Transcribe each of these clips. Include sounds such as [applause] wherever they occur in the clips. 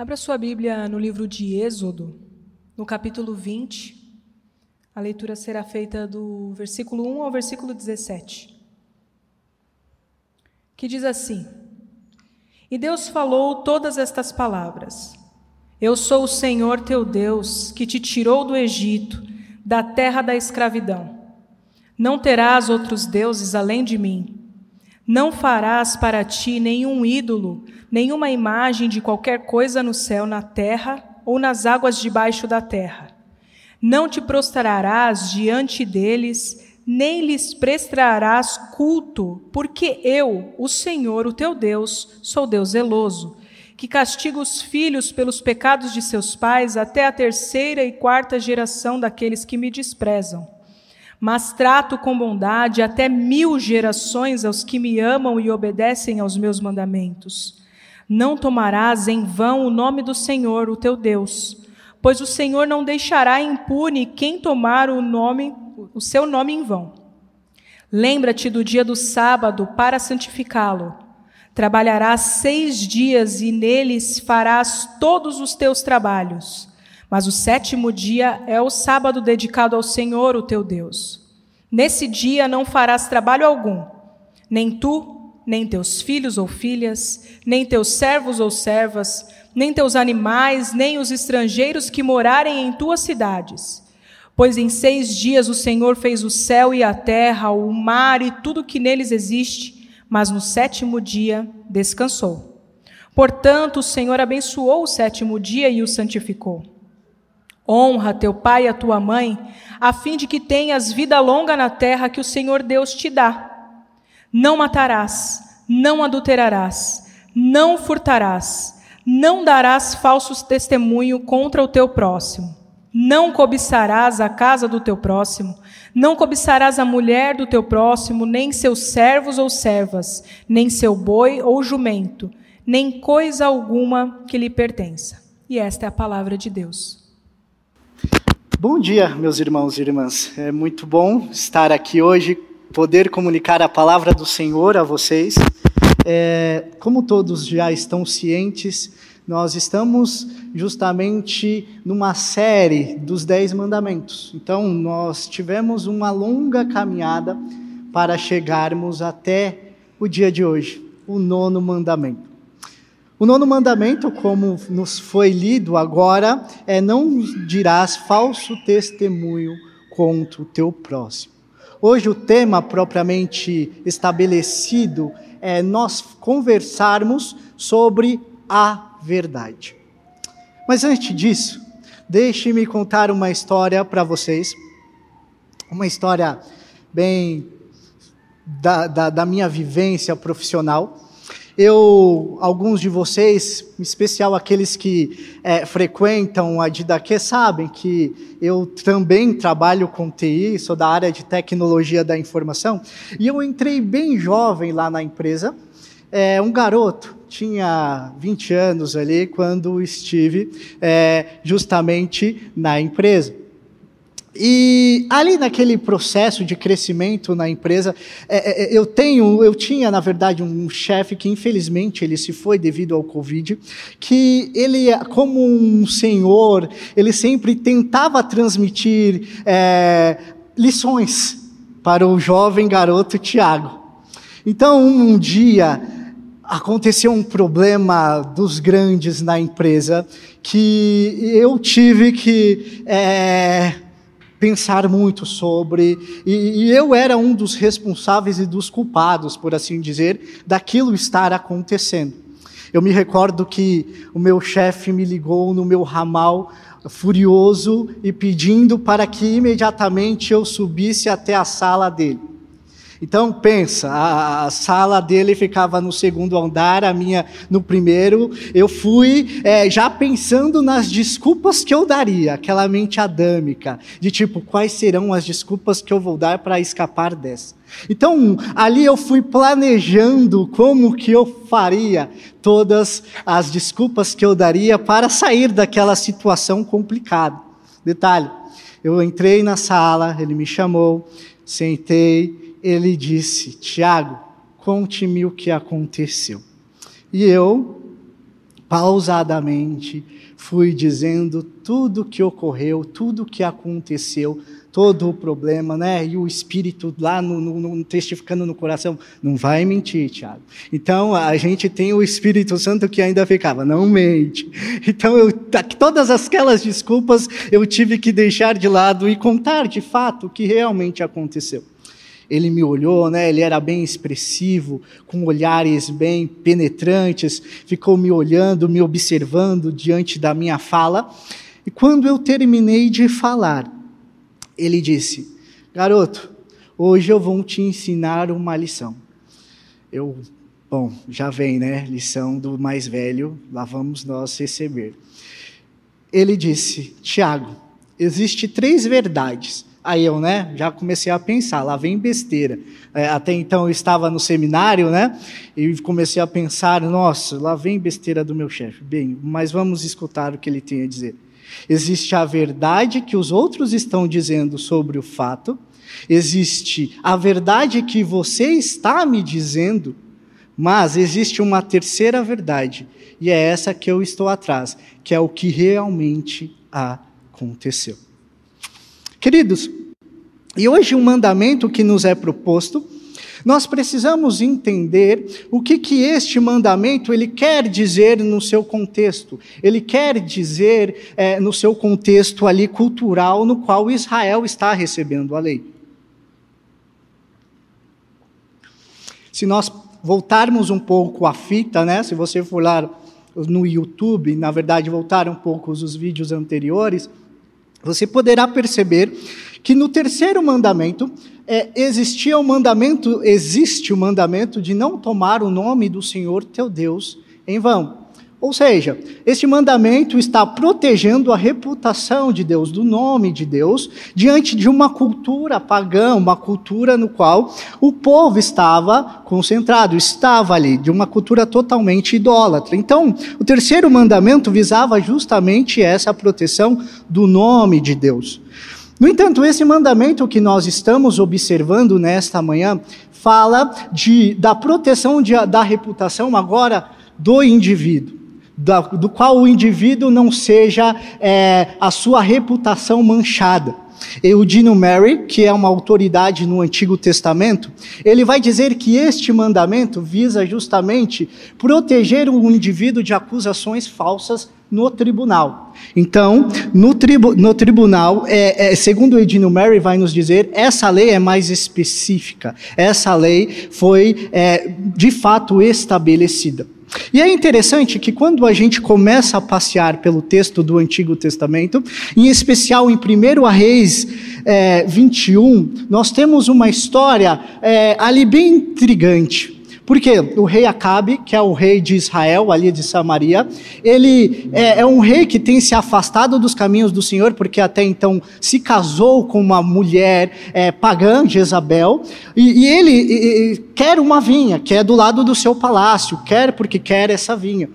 Abra sua Bíblia no livro de Êxodo, no capítulo 20. A leitura será feita do versículo 1 ao versículo 17. Que diz assim: E Deus falou todas estas palavras: Eu sou o Senhor teu Deus, que te tirou do Egito, da terra da escravidão. Não terás outros deuses além de mim. Não farás para ti nenhum ídolo, nenhuma imagem de qualquer coisa no céu, na terra ou nas águas debaixo da terra. Não te prostrarás diante deles, nem lhes prestarás culto, porque eu, o Senhor, o teu Deus, sou Deus zeloso, que castiga os filhos pelos pecados de seus pais até a terceira e quarta geração daqueles que me desprezam mas trato com bondade até mil gerações aos que me amam e obedecem aos meus mandamentos. Não tomarás em vão o nome do Senhor, o teu Deus, pois o Senhor não deixará impune quem tomar o nome, o seu nome em vão. Lembra-te do dia do sábado para santificá-lo. Trabalharás seis dias e neles farás todos os teus trabalhos mas o sétimo dia é o sábado dedicado ao Senhor, o teu Deus. Nesse dia não farás trabalho algum, nem tu, nem teus filhos ou filhas, nem teus servos ou servas, nem teus animais, nem os estrangeiros que morarem em tuas cidades. Pois em seis dias o Senhor fez o céu e a terra, o mar e tudo que neles existe, mas no sétimo dia descansou. Portanto, o Senhor abençoou o sétimo dia e o santificou. Honra teu pai e a tua mãe, a fim de que tenhas vida longa na terra que o Senhor Deus te dá. Não matarás, não adulterarás, não furtarás, não darás falsos testemunho contra o teu próximo. Não cobiçarás a casa do teu próximo, não cobiçarás a mulher do teu próximo, nem seus servos ou servas, nem seu boi ou jumento, nem coisa alguma que lhe pertença. E esta é a palavra de Deus. Bom dia, meus irmãos e irmãs. É muito bom estar aqui hoje, poder comunicar a palavra do Senhor a vocês. É, como todos já estão cientes, nós estamos justamente numa série dos Dez Mandamentos. Então, nós tivemos uma longa caminhada para chegarmos até o dia de hoje, o nono mandamento. O nono mandamento, como nos foi lido agora, é: não dirás falso testemunho contra o teu próximo. Hoje, o tema propriamente estabelecido é nós conversarmos sobre a verdade. Mas antes disso, deixe-me contar uma história para vocês, uma história bem da, da, da minha vivência profissional. Eu, alguns de vocês, em especial aqueles que é, frequentam a Didaquê, sabem que eu também trabalho com TI, sou da área de tecnologia da informação, e eu entrei bem jovem lá na empresa, é, um garoto, tinha 20 anos ali, quando estive é, justamente na empresa. E ali naquele processo de crescimento na empresa, é, é, eu tenho, eu tinha na verdade um chefe que infelizmente ele se foi devido ao Covid, que ele, como um senhor, ele sempre tentava transmitir é, lições para o jovem garoto Tiago. Então um dia aconteceu um problema dos grandes na empresa que eu tive que é, pensar muito sobre, e, e, eu era um dos responsáveis e dos culpados, por assim dizer, daquilo estar acontecendo. Eu me recordo que o meu chefe me ligou no meu ramal furioso e pedindo para que imediatamente eu subisse até a sala dele. Então pensa, a, sala dele ficava no segundo andar, a minha no primeiro. Eu fui é, já pensando nas desculpas que eu daria, aquela mente adâmica, de tipo, quais serão as desculpas que eu vou dar para escapar dessa. Então, ali eu fui planejando como que eu faria todas as desculpas que eu daria para sair daquela situação complicada. Detalhe, eu entrei na sala, ele me chamou, sentei, ele disse: Tiago, conte-me o que aconteceu. E eu, pausadamente, fui dizendo tudo o que ocorreu, tudo o que aconteceu, todo o problema, né? E o Espírito lá no, no, no, testificando no coração, não vai mentir, Tiago. Então a gente tem o Espírito Santo que ainda ficava, não mente. [laughs] Então eu, todas aquelas desculpas eu tive que deixar de lado e contar de fato o que realmente aconteceu ele me olhou, né? Ele era bem expressivo, com olhares bem penetrantes, ficou me olhando, me observando diante da minha fala. E quando eu terminei de falar, ele disse: Garoto, hoje eu vou te ensinar uma lição. Eu, bom, já vem, né? Lição do mais velho, lá vamos nós receber. Ele disse: Tiago, existe três verdades Aí eu, né, já comecei a pensar, lá vem besteira. É, até então eu estava no seminário, né, e comecei a pensar, nossa, lá vem besteira do meu chefe. Bem, mas vamos escutar o que ele tem a dizer. Existe a verdade que os outros estão dizendo sobre o fato, existe a verdade que você está me dizendo, mas existe uma terceira verdade, e é essa que eu estou atrás, que é o que realmente aconteceu. Queridos, e hoje um mandamento que nos é proposto, nós precisamos entender o que, que este mandamento ele quer dizer no seu contexto. Ele quer dizer é, no seu contexto ali cultural no qual Israel está recebendo a lei. Se nós voltarmos um pouco a fita, né? Se você for lá no YouTube, na verdade voltar um pouco os vídeos anteriores, você poderá perceber que no terceiro mandamento é, existia o mandamento, existe o mandamento de não tomar o nome do Senhor teu Deus em vão. Ou seja, este mandamento está protegendo a reputação de Deus, do nome de Deus, diante de uma cultura pagã, uma cultura no qual o povo estava concentrado, estava ali, de uma cultura totalmente idólatra. Então, o terceiro mandamento visava justamente essa proteção do nome de Deus. No entanto, esse mandamento que nós estamos observando nesta manhã fala de, da proteção de, da reputação agora do indivíduo do qual o indivíduo não seja é, a sua reputação manchada. o Dino Mary, que é uma autoridade no Antigo Testamento, ele vai dizer que este mandamento visa justamente proteger o indivíduo de acusações falsas no tribunal. Então, no, tribu no tribunal, é, é, segundo Edino Mary vai nos dizer, essa lei é mais específica. Essa lei foi, é, de fato, estabelecida. E é interessante que quando a gente começa a passear pelo texto do Antigo Testamento, em especial em 1 Reis é, 21, nós temos uma história é, ali bem intrigante. Porque o rei Acabe, que é o rei de Israel, ali de Samaria, ele é, é, um rei que tem se afastado dos caminhos do Senhor, porque até então se casou com uma mulher é, pagã, Jezabel, e, e ele e, e, quer uma vinha, que é do lado do seu palácio, quer porque quer essa vinha,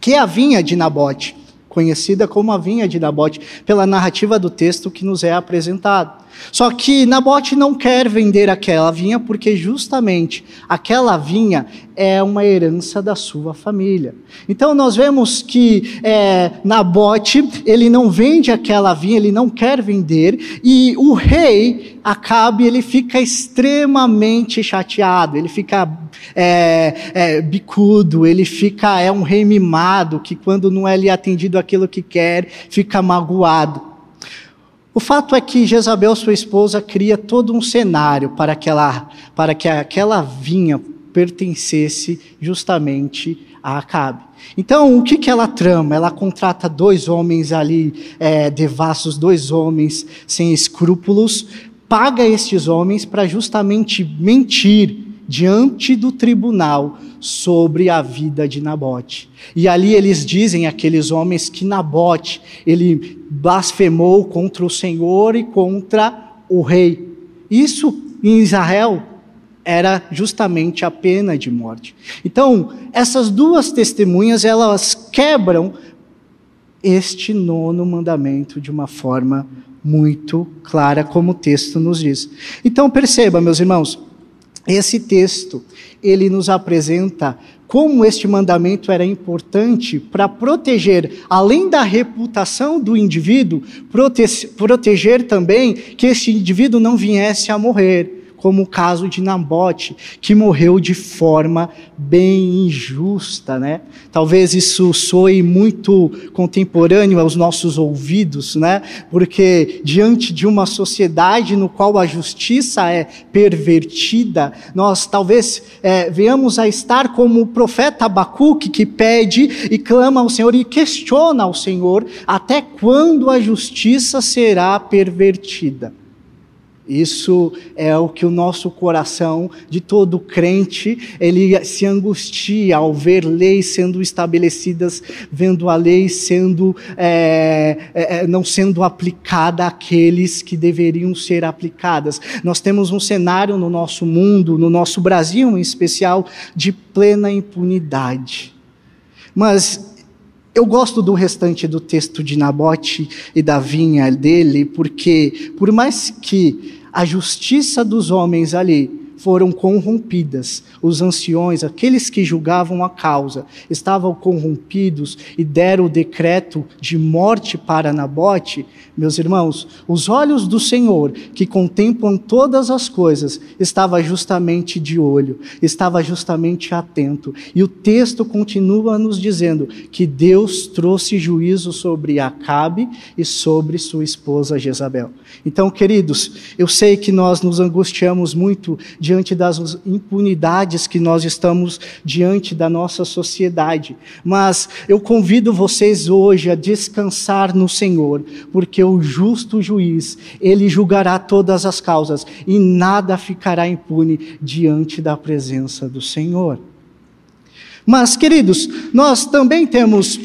que é a vinha de Nabote conhecida como a vinha de Nabote, pela narrativa do texto que nos é apresentado. Só que Nabote não quer vender aquela vinha porque justamente aquela vinha é uma herança da sua família. Então nós vemos que é, Nabote ele não vende aquela vinha, ele não quer vender e o rei Acabe ele fica extremamente chateado, ele fica é, é, bicudo, ele fica é um rei mimado que quando não é lhe atendido aquilo que quer fica magoado. O fato é que Jezabel, sua esposa, cria todo um cenário para que, ela, para que aquela vinha pertencesse justamente a Acabe. Então, o que, que ela trama? Ela contrata dois homens ali, é, devassos, dois homens sem escrúpulos, paga estes homens para justamente mentir diante do tribunal sobre a vida de Nabote. E ali eles dizem, aqueles homens, que Nabote, ele blasfemou contra o Senhor e contra o rei. Isso em Israel era justamente a pena de morte. Então, essas duas testemunhas, elas quebram este nono mandamento de uma forma muito clara, como o texto nos diz. Então, perceba, meus irmãos, esse texto, ele nos apresenta como este mandamento era importante para proteger, além da reputação do indivíduo, prote proteger também que este indivíduo não viesse a morrer como o caso de Nabote, que morreu de forma bem injusta, né? Talvez isso soe muito contemporâneo aos nossos ouvidos, né? Porque diante de uma sociedade no qual a justiça é pervertida, nós talvez é, venhamos a estar como o profeta Abacuque que pede e clama ao Senhor e questiona ao Senhor até quando a justiça será pervertida. Isso é o que o nosso coração de todo crente, ele se angustia ao ver leis sendo estabelecidas, vendo a lei sendo é, é, é, não sendo aplicada àqueles que deveriam ser aplicadas. Nós temos um cenário no nosso mundo, no nosso Brasil em especial, de plena impunidade. Mas eu gosto do restante do texto de Nabote e da vinha dele, porque, por mais que a justiça dos homens ali foram corrompidas. Os anciões, aqueles que julgavam a causa, estavam corrompidos e deram o decreto de morte para Nabote. Meus irmãos, os olhos do Senhor, que contemplam todas as coisas, estava justamente de olho, estava justamente atento. E o texto continua nos dizendo que Deus trouxe juízo sobre Acabe e sobre sua esposa Jezabel. Então, queridos, eu sei que nós nos angustiamos muito de diante das impunidades que nós estamos diante da nossa sociedade. Mas eu convido vocês hoje a descansar no Senhor, porque o justo juiz, ele julgará todas as causas e nada ficará impune diante da presença do Senhor. Mas, queridos, nós também temos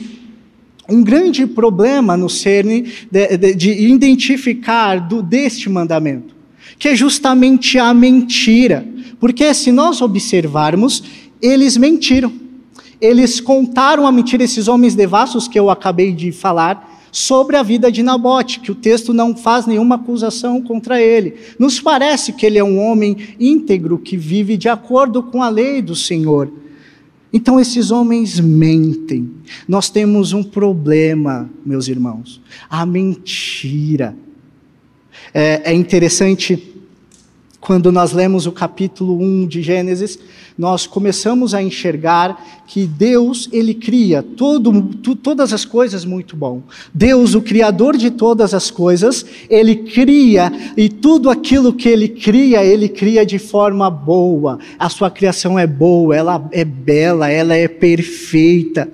um grande problema no cerne de, de, de identificar do, deste mandamento que é justamente a mentira. Porque se nós observarmos, eles mentiram. Eles contaram a mentira, esses homens devassos que eu acabei de falar, sobre a vida de Nabote, que o texto não faz nenhuma acusação contra ele. Nos parece que ele é um homem íntegro, que vive de acordo com a lei do Senhor. Então esses homens mentem. Nós temos um problema, meus irmãos: a mentira. É, é interessante quando nós lemos o capítulo 1 de Gênesis, nós começamos a enxergar que Deus, ele cria todo, tu, todas as coisas muito bom. Deus, o criador de todas as coisas, ele cria e tudo aquilo que ele cria, ele cria de forma boa. A sua criação é boa, ela é bela, ela é perfeita.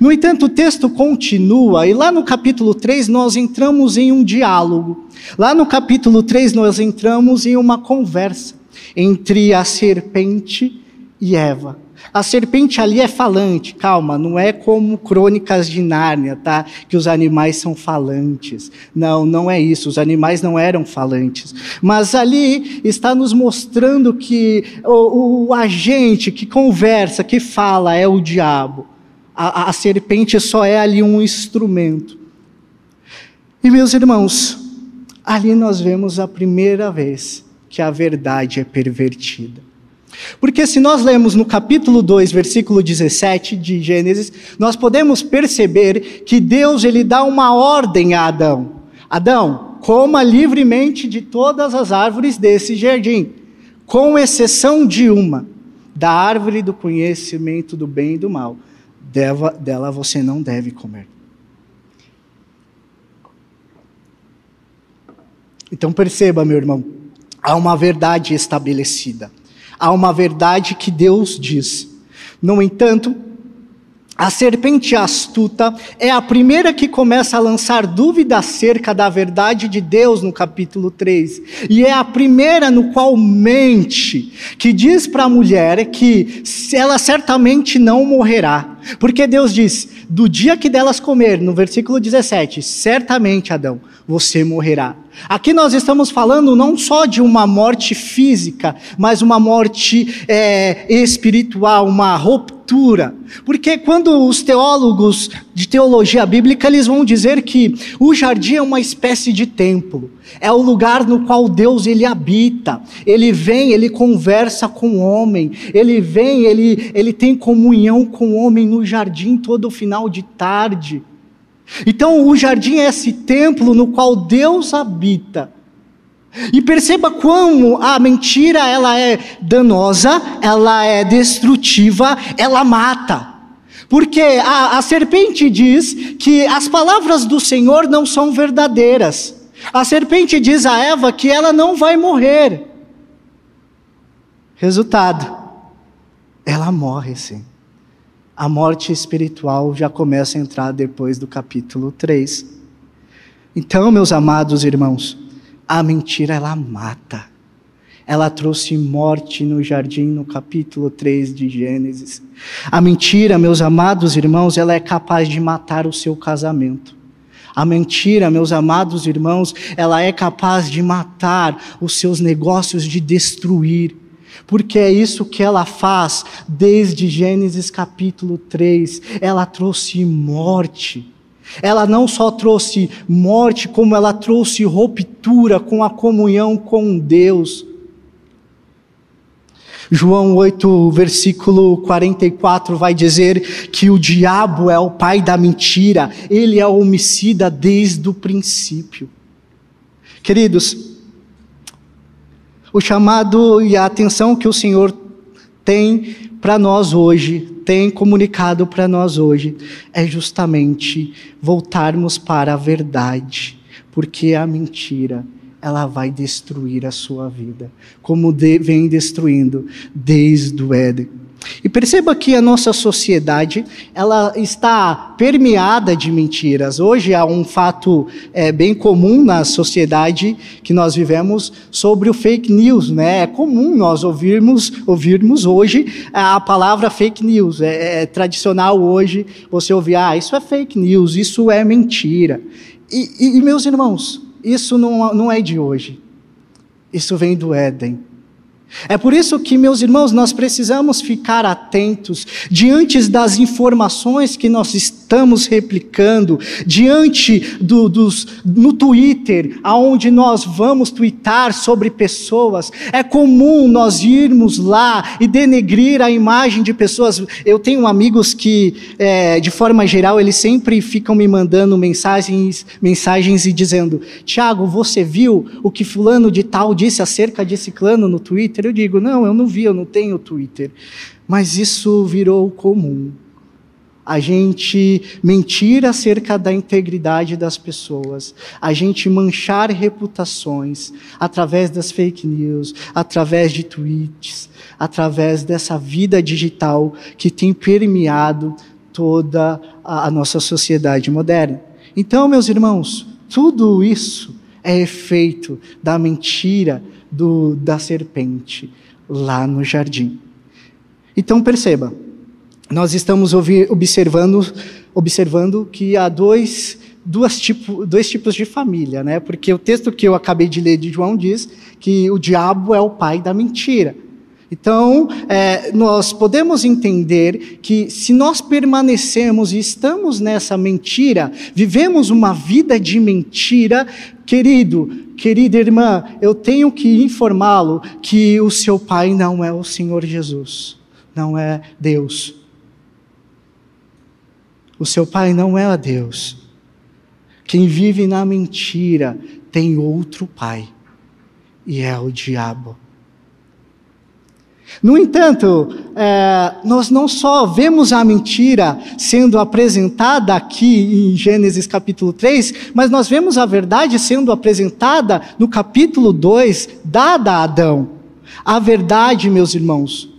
No entanto, o texto continua, e lá no capítulo 3 nós entramos em um diálogo. Lá no capítulo 3 nós entramos em uma conversa entre a serpente e Eva. A serpente ali é falante, calma, não é como crônicas de Nárnia, tá? Que os animais são falantes. Não, não é isso, os animais não eram falantes. Mas ali está nos mostrando que o, o agente que conversa, que fala, é o diabo. A, a serpente só é ali um instrumento. E meus irmãos, ali nós vemos a primeira vez que a verdade é pervertida. Porque se nós lemos no capítulo 2, versículo 17 de Gênesis, nós podemos perceber que Deus ele dá uma ordem a Adão. Adão, coma livremente de todas as árvores desse jardim, com exceção de uma, da árvore do conhecimento do bem e do mal dela, dela você não deve comer. Então perceba, meu irmão, há uma verdade estabelecida. Há uma verdade que Deus diz. No entanto, a serpente astuta é a primeira que começa a lançar dúvida acerca da verdade de Deus no capítulo 3. E é a primeira no qual mente, que diz para a mulher que ela certamente não morrerá. Porque Deus diz: do dia que delas comer, no versículo 17, certamente, Adão, você morrerá. Aqui nós estamos falando não só de uma morte física, mas uma morte é, espiritual, uma ruptura. Porque quando os teólogos de teologia bíblica eles vão dizer que o jardim é uma espécie de templo, é o lugar no qual Deus ele habita. Ele vem, ele conversa com o homem, ele vem, ele, ele tem comunhão com o homem no jardim todo final de tarde. Então, o jardim é esse templo no qual Deus habita. E perceba como a mentira ela é danosa, ela é destrutiva, ela mata. Porque a, a serpente diz que as palavras do Senhor não são verdadeiras. A serpente diz a Eva que ela não vai morrer. Resultado, ela morre sim a morte espiritual já começa a entrar depois do capítulo 3. Então, meus amados irmãos, a mentira ela mata. Ela trouxe morte no jardim no capítulo 3 de Gênesis. A mentira, meus amados irmãos, ela é capaz de matar o seu casamento. A mentira, meus amados irmãos, ela é capaz de matar os seus negócios, de destruir porque é isso que ela faz desde Gênesis capítulo 3. Ela trouxe morte. Ela não só trouxe morte, como ela trouxe ruptura com a comunhão com Deus. João 8, versículo 44 vai dizer que o diabo é o pai da mentira, ele é homicida desde o princípio. Queridos, o chamado e a atenção que o Senhor tem para nós hoje, tem comunicado para nós hoje, é justamente voltarmos para a verdade, porque a mentira, ela vai destruir a sua vida, como de, vem destruindo desde o Éden. E perceba que a nossa sociedade ela está permeada de mentiras. Hoje há um fato é, bem comum na sociedade que nós vivemos sobre o fake news. Né? É comum nós ouvirmos, ouvirmos hoje a palavra fake news. É, é tradicional hoje você ouvir, ah, isso é fake news, isso é mentira. E, e, e meus irmãos, isso não, não é de hoje. Isso vem do Éden. É por isso que, meus irmãos, nós precisamos ficar atentos diante das informações que nós estamos replicando, diante do, dos, no Twitter, aonde nós vamos twittar sobre pessoas. É comum nós irmos lá e denegrir a imagem de pessoas. Eu tenho amigos que, é, de forma geral, eles sempre ficam me mandando mensagens, mensagens e dizendo: Tiago, você viu o que fulano de tal disse acerca de ciclano no Twitter? Eu digo, não, eu não vi, eu não tenho Twitter. Mas isso virou comum. A gente mentir acerca da integridade das pessoas, a gente manchar reputações através das fake news, através de tweets, através dessa vida digital que tem permeado toda a, a nossa sociedade moderna. Então, meus irmãos, tudo isso é efeito da mentira do, da serpente lá no jardim. Então perceba, nós estamos observando, observando que há dois, tipo, dois tipos de família, né? Porque o texto que eu acabei de ler de João diz que o diabo é o pai da mentira. Então, é, nós podemos entender que se nós permanecemos e estamos nessa mentira, vivemos uma vida de mentira, querido, querida irmã, eu tenho que informá-lo que o seu pai não é o Senhor Jesus, não é Deus. O seu pai não é a Deus. Quem vive na mentira tem outro pai, e é o diabo. No entanto, é, nós não só vemos a mentira sendo apresentada aqui em Gênesis capítulo 3, mas nós vemos a verdade sendo apresentada no capítulo 2, dada a Adão. A verdade, meus irmãos,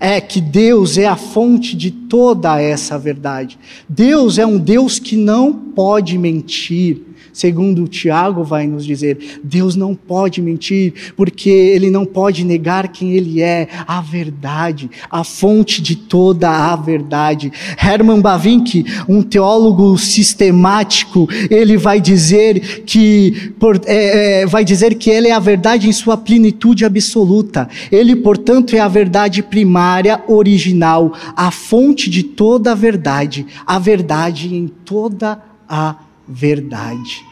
é que Deus é a fonte de toda essa verdade. Deus é um Deus que não pode mentir. Segundo Tiago vai nos dizer, Deus não pode mentir, porque ele não pode negar quem ele é, a verdade, a fonte de toda a verdade. Herman Bavinck, um teólogo sistemático, ele vai dizer que por, é, é, vai dizer que ele é a verdade em sua plenitude absoluta. Ele, portanto, é a verdade primária, original, a fonte de toda a verdade, a verdade em toda a verdade.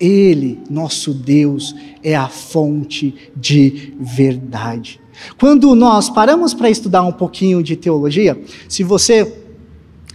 Ele, nosso Deus, é a fonte de verdade. Quando nós paramos para estudar um pouquinho de teologia, se você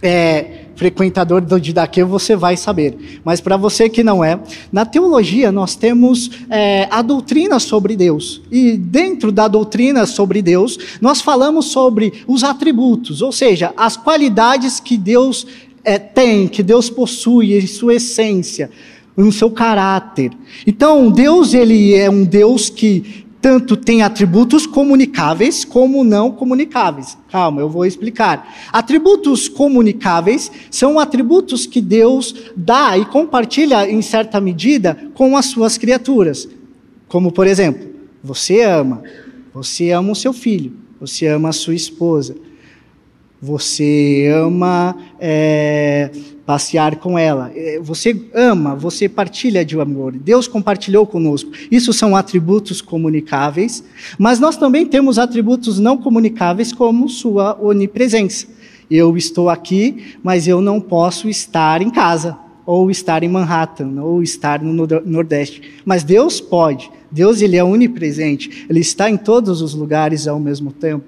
é frequentador do Didaquê, você vai saber. Mas para você que não é, na teologia nós temos é, a doutrina sobre Deus. E dentro da doutrina sobre Deus, nós falamos sobre os atributos, ou seja, as qualidades que Deus é, tem, que Deus possui em sua essência, no seu caráter. Então, Deus ele é um Deus que tanto tem atributos comunicáveis como não comunicáveis. Calma, eu vou explicar. Atributos comunicáveis são atributos que Deus dá e compartilha em certa medida com as suas criaturas. Como, por exemplo, você ama, você ama o seu filho, você ama a sua esposa, você ama é, passear com ela, é, você ama, você partilha de amor. Deus compartilhou conosco. Isso são atributos comunicáveis, mas nós também temos atributos não comunicáveis, como sua onipresença. Eu estou aqui, mas eu não posso estar em casa, ou estar em Manhattan, ou estar no Nordeste. Mas Deus pode. Deus ele é onipresente, ele está em todos os lugares ao mesmo tempo.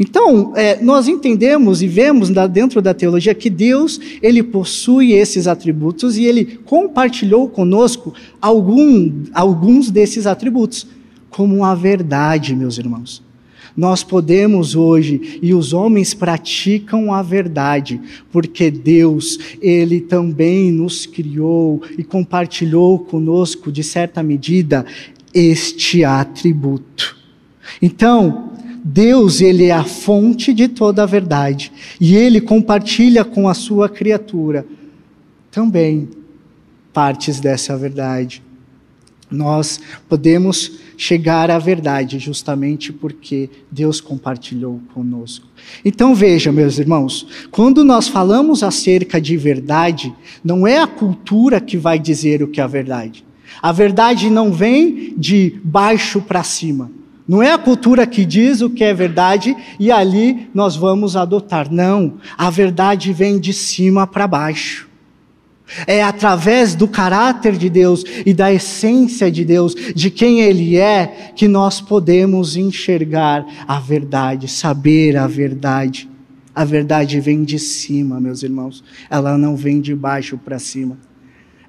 Então, é, nós entendemos e vemos dentro da teologia que Deus ele possui esses atributos e ele compartilhou conosco algum, alguns desses atributos, como a verdade, meus irmãos. Nós podemos hoje, e os homens praticam a verdade, porque Deus, Ele também nos criou e compartilhou conosco, de certa medida, este atributo. Então, Deus, ele é a fonte de toda a verdade, e ele compartilha com a sua criatura também partes dessa verdade. Nós podemos chegar à verdade justamente porque Deus compartilhou conosco. Então veja, meus irmãos, quando nós falamos acerca de verdade, não é a cultura que vai dizer o que é a verdade. A verdade não vem de baixo para cima. Não é a cultura que diz o que é verdade e ali nós vamos adotar. Não. A verdade vem de cima para baixo. É através do caráter de Deus e da essência de Deus, de quem Ele é, que nós podemos enxergar a verdade, saber a verdade. A verdade vem de cima, meus irmãos. Ela não vem de baixo para cima.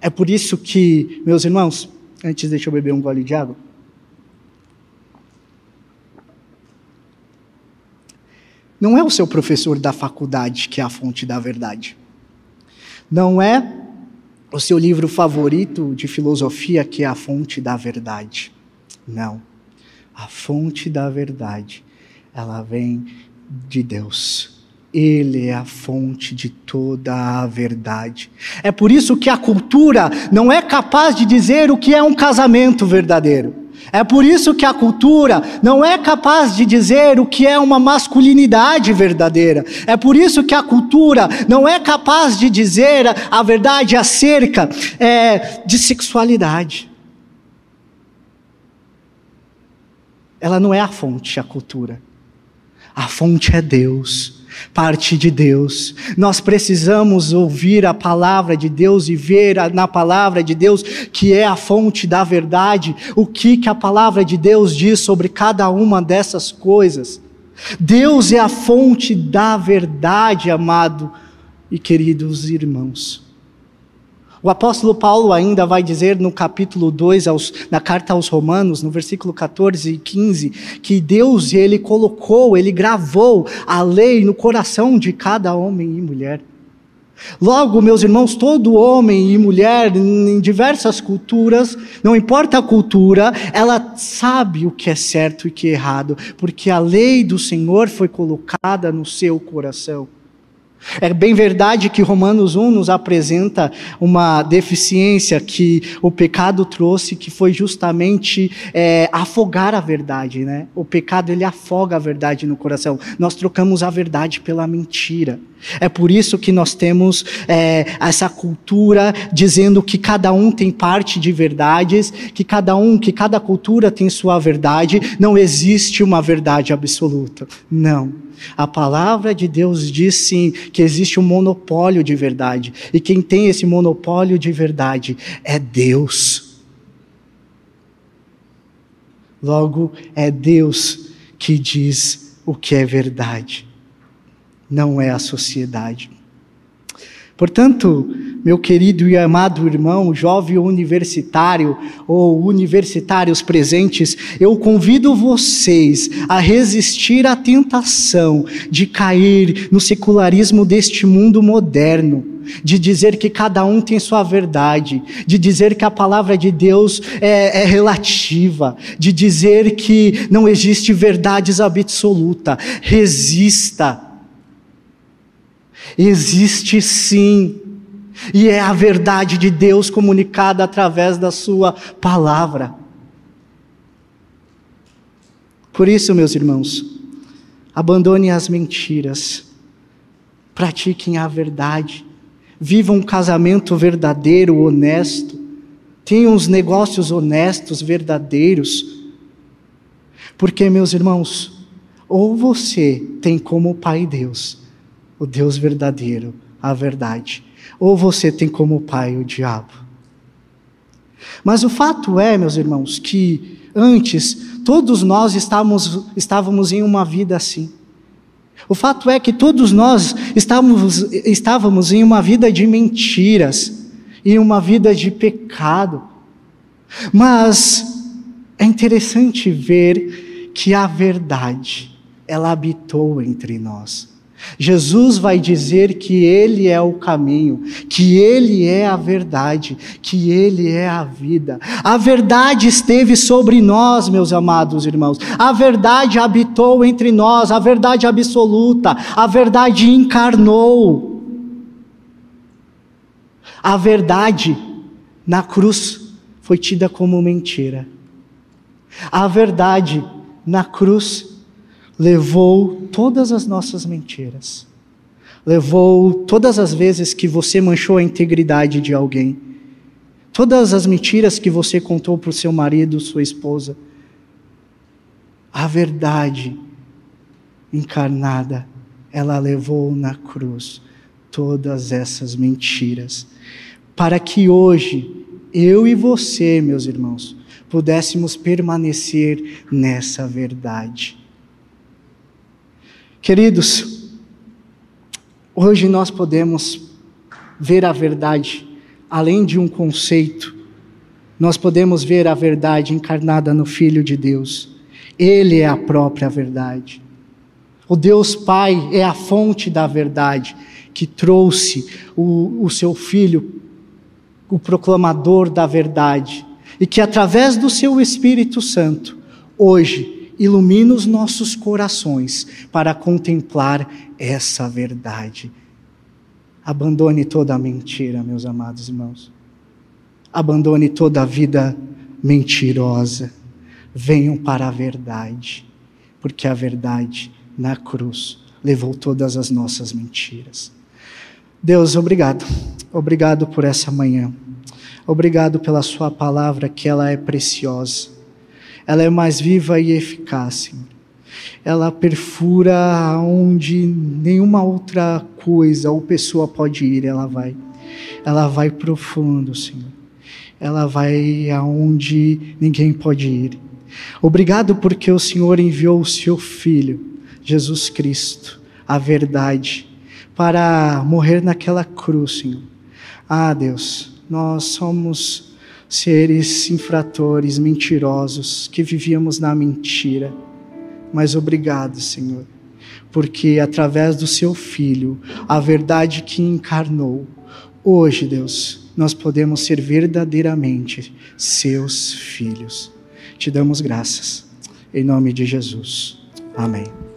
É por isso que, meus irmãos, antes deixa eu beber um gole de água. Não é o seu professor da faculdade que é a fonte da verdade. Não é o seu livro favorito de filosofia que é a fonte da verdade. Não. A fonte da verdade, ela vem de Deus. Ele é a fonte de toda a verdade. É por isso que a cultura não é capaz de dizer o que é um casamento verdadeiro. É por isso que a cultura não é capaz de dizer o que é uma masculinidade verdadeira. É por isso que a cultura não é capaz de dizer a verdade acerca é, de sexualidade. Ela não é a fonte, a cultura. A fonte é Deus parte de Deus. Nós precisamos ouvir a palavra de Deus e ver na palavra de Deus, que é a fonte da verdade, o que, que a palavra de Deus diz sobre cada uma dessas coisas. Deus é a fonte da verdade, amado e queridos irmãos. O apóstolo Paulo ainda vai dizer no capítulo 2, aos, na carta aos Romanos, no versículo 14 e 15, que Deus, ele colocou, ele gravou a lei no coração de cada homem e mulher. Logo, meus irmãos, todo homem e mulher em diversas culturas, não importa a cultura, ela sabe o que é certo e o que é errado, porque a lei do Senhor foi colocada no seu coração. É bem verdade que Romanos 1 nos apresenta uma deficiência que o pecado trouxe, que foi justamente é, afogar a verdade, né? O pecado ele afoga a verdade no coração. Nós trocamos a verdade pela mentira. É por isso que nós temos é, essa cultura dizendo que cada um tem parte de verdades, que cada um, que cada cultura tem sua verdade. Não existe uma verdade absoluta. Não. A palavra de Deus diz sim que existe um monopólio de verdade. E quem tem esse monopólio de verdade é Deus. Logo, é Deus que diz o que é verdade, não é a sociedade. Portanto, meu querido e amado irmão, jovem universitário ou universitários presentes, eu convido vocês a resistir à tentação de cair no secularismo deste mundo moderno de dizer que cada um tem sua verdade, de dizer que a palavra de Deus é, é, relativa, de dizer que não existe verdades absoluta. Resista. Existe sim e é a verdade de Deus comunicada através da Sua palavra. Por isso, meus irmãos, abandone as mentiras, pratiquem a verdade, vivam um casamento verdadeiro, honesto, tenham os negócios honestos, verdadeiros. Porque, meus irmãos, ou você tem como Pai Deus, o Deus verdadeiro, a verdade, ou você tem como pai o diabo. Mas o fato é, meus irmãos, que antes todos nós estávamos, estávamos em uma vida assim. O fato é que todos nós estávamos, estávamos em uma vida de mentiras, em uma vida de pecado. Mas é interessante ver que a verdade, ela habitou entre nós. Jesus vai dizer que Ele é o caminho, que Ele é a verdade, que Ele é a vida. A verdade esteve sobre nós, meus amados irmãos. A verdade habitou entre nós, a verdade absoluta. A verdade encarnou. A verdade na cruz foi tida como mentira. A verdade na cruz levou todas as nossas mentiras, levou todas as vezes que você manchou a integridade de alguém, todas as mentiras que você contou para o seu marido, sua esposa. A verdade encarnada, ela levou na cruz todas essas mentiras, para que hoje eu e você, meus irmãos, pudéssemos permanecer nessa verdade. Queridos, hoje nós podemos ver a verdade além de um conceito, nós podemos ver a verdade encarnada no Filho de Deus. Ele é a própria verdade. O Deus Pai é a fonte da verdade que trouxe o, o seu Filho, o proclamador da verdade, e que através do seu Espírito Santo, hoje, ilumina os nossos corações para contemplar essa verdade. Abandone toda a mentira, meus amados irmãos. Abandone toda a vida mentirosa. Venham para a verdade, porque a verdade na cruz levou todas as nossas mentiras. Deus, obrigado. Obrigado por essa manhã. Obrigado pela Sua palavra, que ela é preciosa ela é mais viva e eficaz, Senhor. Ela perfura onde nenhuma outra coisa ou pessoa pode ir, ela vai. Ela vai profundo, Senhor. Ela vai aonde ninguém pode ir. Obrigado porque o Senhor enviou o seu filho, Jesus Cristo, a verdade, para morrer naquela cruz, Senhor. Ah, Deus, nós somos seres infratores, mentirosos, que vivíamos na mentira. Mas obrigado, Senhor, porque através do seu Filho, a verdade que encarnou, hoje, Deus, nós podemos ser verdadeiramente seus filhos. Te damos graças, em nome de Jesus. Amém.